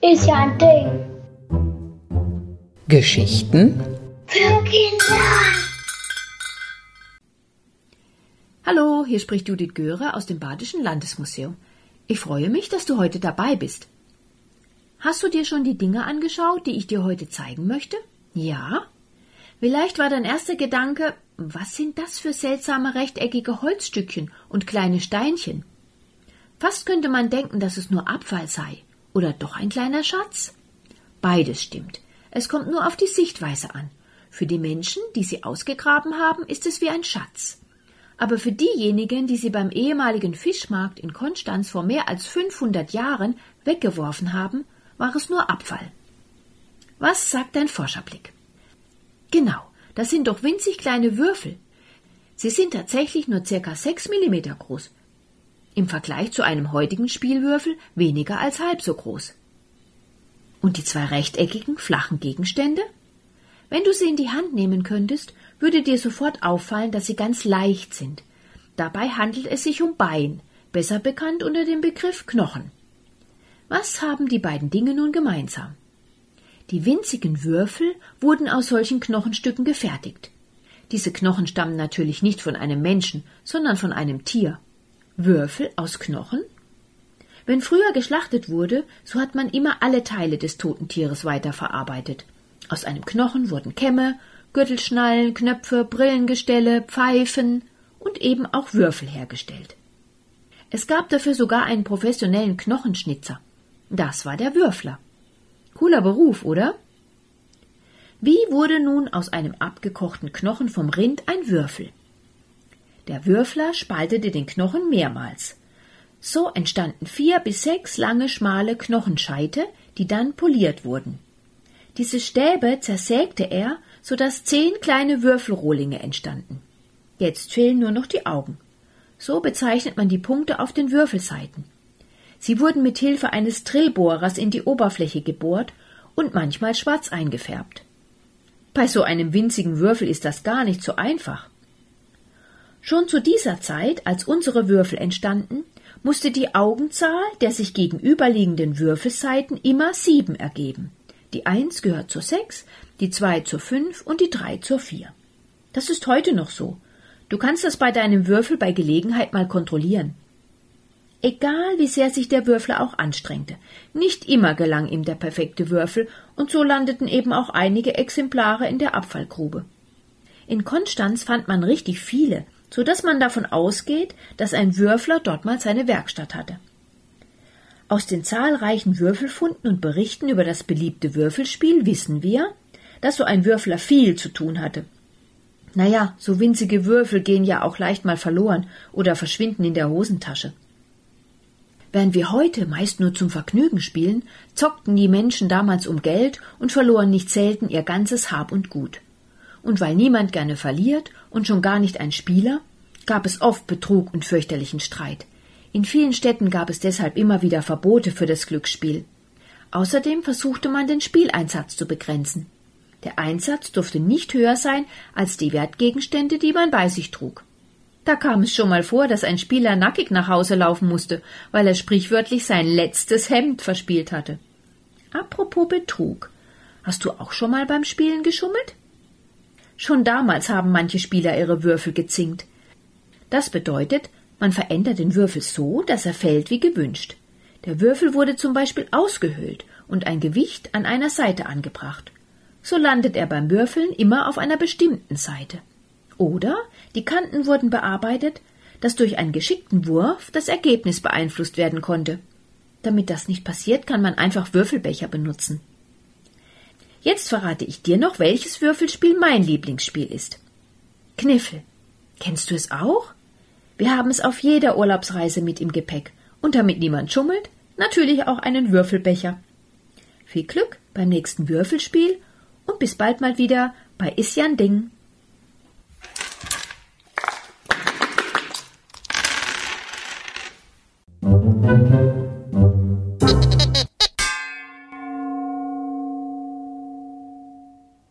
Ist ja ein Ding. Geschichten Für Kinder. Hallo, hier spricht Judith Göre aus dem Badischen Landesmuseum. Ich freue mich, dass du heute dabei bist. Hast du dir schon die Dinge angeschaut, die ich dir heute zeigen möchte? Ja? Vielleicht war dein erster Gedanke, was sind das für seltsame rechteckige Holzstückchen und kleine Steinchen? Fast könnte man denken, dass es nur Abfall sei oder doch ein kleiner Schatz. Beides stimmt. Es kommt nur auf die Sichtweise an. Für die Menschen, die sie ausgegraben haben, ist es wie ein Schatz. Aber für diejenigen, die sie beim ehemaligen Fischmarkt in Konstanz vor mehr als 500 Jahren weggeworfen haben, war es nur Abfall. Was sagt dein Forscherblick? Genau, das sind doch winzig kleine Würfel. Sie sind tatsächlich nur circa 6 Millimeter groß. Im Vergleich zu einem heutigen Spielwürfel weniger als halb so groß. Und die zwei rechteckigen, flachen Gegenstände? Wenn du sie in die Hand nehmen könntest, würde dir sofort auffallen, dass sie ganz leicht sind. Dabei handelt es sich um Bein, besser bekannt unter dem Begriff Knochen. Was haben die beiden Dinge nun gemeinsam? Die winzigen Würfel wurden aus solchen Knochenstücken gefertigt. Diese Knochen stammen natürlich nicht von einem Menschen, sondern von einem Tier. Würfel aus Knochen? Wenn früher geschlachtet wurde, so hat man immer alle Teile des toten Tieres weiterverarbeitet. Aus einem Knochen wurden Kämme, Gürtelschnallen, Knöpfe, Brillengestelle, Pfeifen und eben auch Würfel hergestellt. Es gab dafür sogar einen professionellen Knochenschnitzer. Das war der Würfler. Cooler Beruf, oder? Wie wurde nun aus einem abgekochten Knochen vom Rind ein Würfel? Der Würfler spaltete den Knochen mehrmals. So entstanden vier bis sechs lange schmale Knochenscheite, die dann poliert wurden. Diese Stäbe zersägte er, so dass zehn kleine Würfelrohlinge entstanden. Jetzt fehlen nur noch die Augen. So bezeichnet man die Punkte auf den Würfelseiten. Sie wurden mit Hilfe eines Drehbohrers in die Oberfläche gebohrt und manchmal schwarz eingefärbt. Bei so einem winzigen Würfel ist das gar nicht so einfach. Schon zu dieser Zeit, als unsere Würfel entstanden, musste die Augenzahl der sich gegenüberliegenden Würfelseiten immer sieben ergeben. Die eins gehört zur sechs, die zwei zur fünf und die drei zur vier. Das ist heute noch so. Du kannst das bei deinem Würfel bei Gelegenheit mal kontrollieren. Egal wie sehr sich der Würfler auch anstrengte, nicht immer gelang ihm der perfekte Würfel, und so landeten eben auch einige Exemplare in der Abfallgrube. In Konstanz fand man richtig viele, so dass man davon ausgeht, dass ein Würfler dort mal seine Werkstatt hatte. Aus den zahlreichen Würfelfunden und Berichten über das beliebte Würfelspiel wissen wir, dass so ein Würfler viel zu tun hatte. Naja, so winzige Würfel gehen ja auch leicht mal verloren oder verschwinden in der Hosentasche. Während wir heute meist nur zum Vergnügen spielen, zockten die Menschen damals um Geld und verloren nicht selten ihr ganzes Hab und Gut. Und weil niemand gerne verliert und schon gar nicht ein Spieler, gab es oft Betrug und fürchterlichen Streit. In vielen Städten gab es deshalb immer wieder Verbote für das Glücksspiel. Außerdem versuchte man den Spieleinsatz zu begrenzen. Der Einsatz durfte nicht höher sein als die Wertgegenstände, die man bei sich trug. Da kam es schon mal vor, dass ein Spieler nackig nach Hause laufen musste, weil er sprichwörtlich sein letztes Hemd verspielt hatte. Apropos Betrug. Hast du auch schon mal beim Spielen geschummelt? Schon damals haben manche Spieler ihre Würfel gezinkt. Das bedeutet, man verändert den Würfel so, dass er fällt wie gewünscht. Der Würfel wurde zum Beispiel ausgehöhlt und ein Gewicht an einer Seite angebracht. So landet er beim Würfeln immer auf einer bestimmten Seite. Oder die Kanten wurden bearbeitet, dass durch einen geschickten Wurf das Ergebnis beeinflusst werden konnte. Damit das nicht passiert, kann man einfach Würfelbecher benutzen. Jetzt verrate ich dir noch, welches Würfelspiel mein Lieblingsspiel ist. Kniffel. Kennst du es auch? Wir haben es auf jeder Urlaubsreise mit im Gepäck und damit niemand schummelt, natürlich auch einen Würfelbecher. Viel Glück beim nächsten Würfelspiel und bis bald mal wieder bei Isjan Ding.